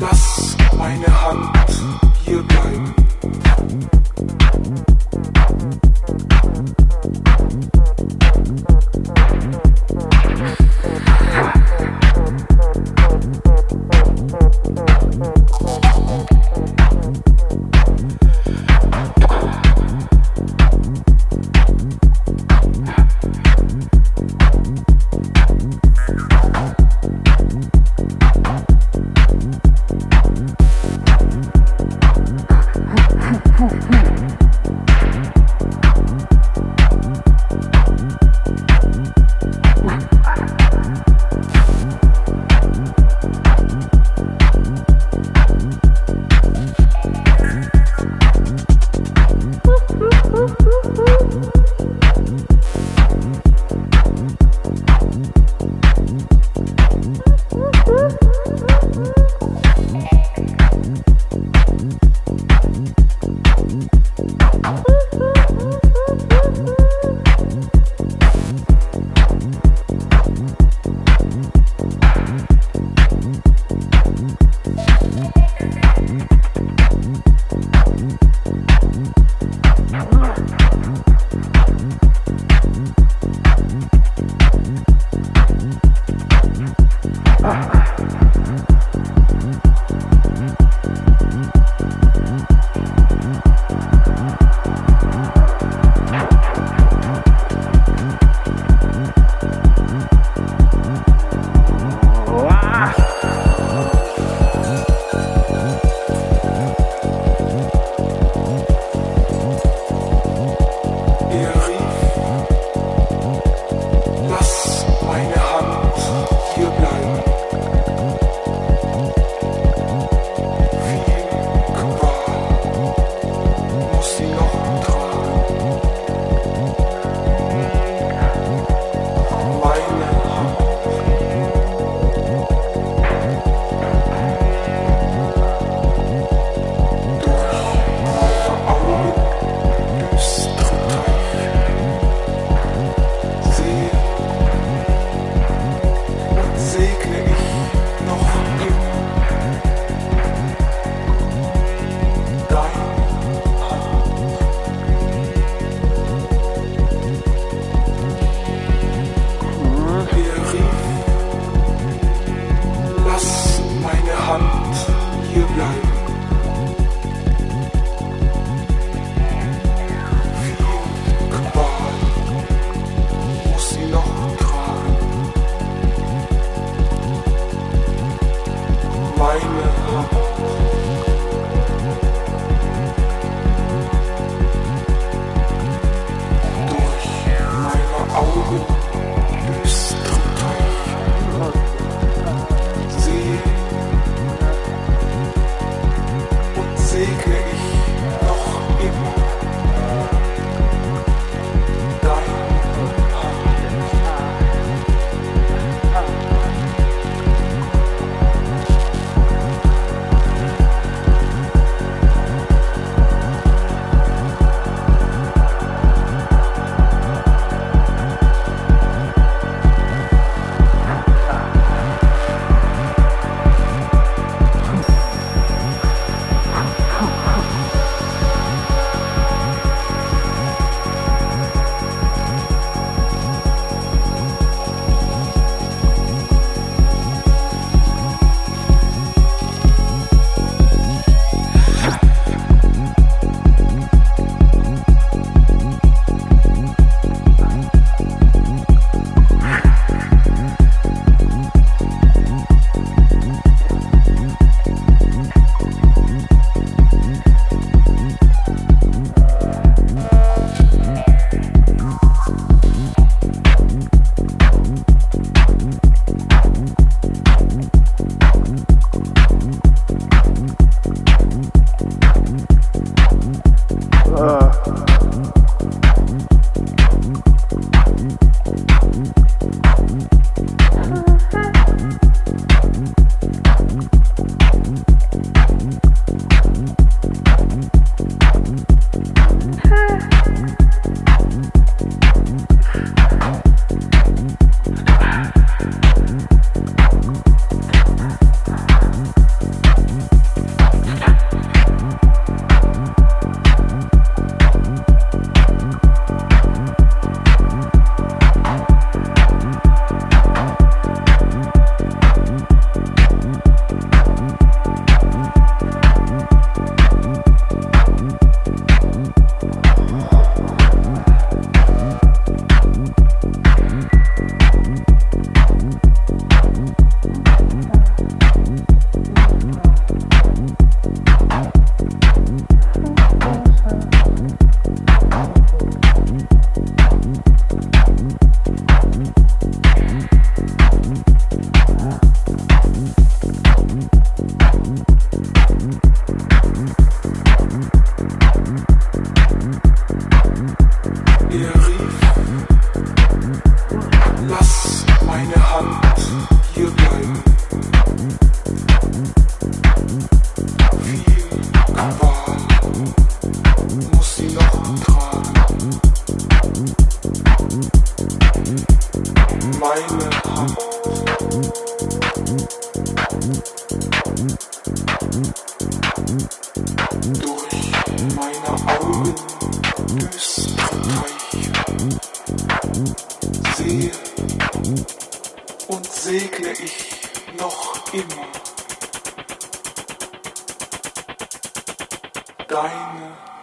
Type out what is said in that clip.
lass meine Hand hier bleiben. Ah. Lass meine Hand hier bleiben. Viel Qual muss sie noch tragen. Meine segle ich noch immer deine